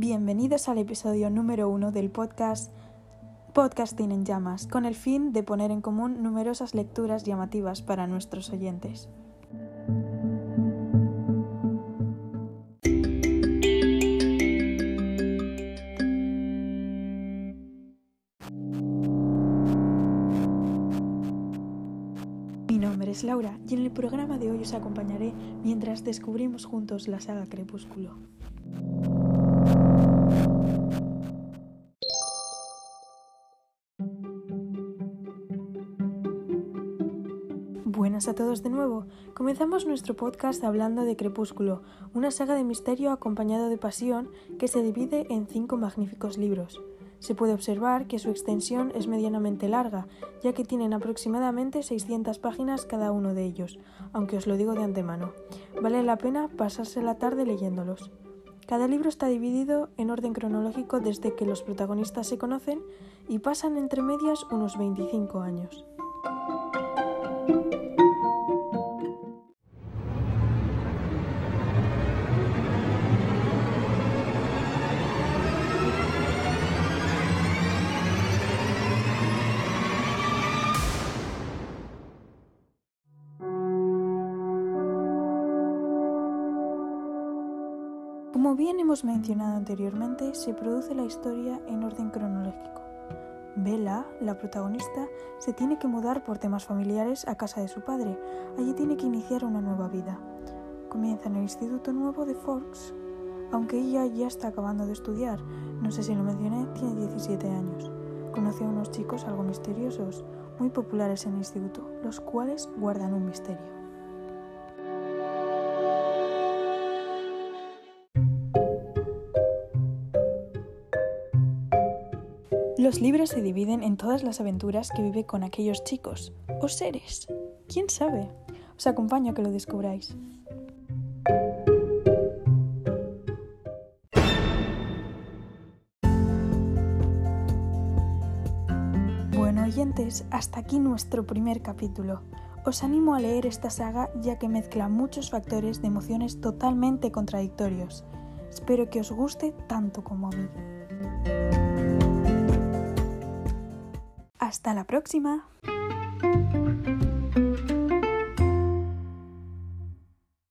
Bienvenidos al episodio número uno del podcast Podcasting en Llamas, con el fin de poner en común numerosas lecturas llamativas para nuestros oyentes. Mi nombre es Laura y en el programa de hoy os acompañaré mientras descubrimos juntos la saga Crepúsculo. Buenas a todos de nuevo. Comenzamos nuestro podcast hablando de Crepúsculo, una saga de misterio acompañado de pasión que se divide en cinco magníficos libros. Se puede observar que su extensión es medianamente larga, ya que tienen aproximadamente 600 páginas cada uno de ellos, aunque os lo digo de antemano. Vale la pena pasarse la tarde leyéndolos. Cada libro está dividido en orden cronológico desde que los protagonistas se conocen y pasan entre medias unos 25 años. Como bien hemos mencionado anteriormente, se produce la historia en orden cronológico. Bella, la protagonista, se tiene que mudar por temas familiares a casa de su padre. Allí tiene que iniciar una nueva vida. Comienza en el Instituto Nuevo de Forks. Aunque ella ya está acabando de estudiar, no sé si lo mencioné, tiene 17 años. Conoce a unos chicos algo misteriosos, muy populares en el instituto, los cuales guardan un misterio. Los libros se dividen en todas las aventuras que vive con aquellos chicos o seres. ¿Quién sabe? Os acompaño a que lo descubráis. Bueno oyentes, hasta aquí nuestro primer capítulo. Os animo a leer esta saga ya que mezcla muchos factores de emociones totalmente contradictorios. Espero que os guste tanto como a mí. Hasta la próxima.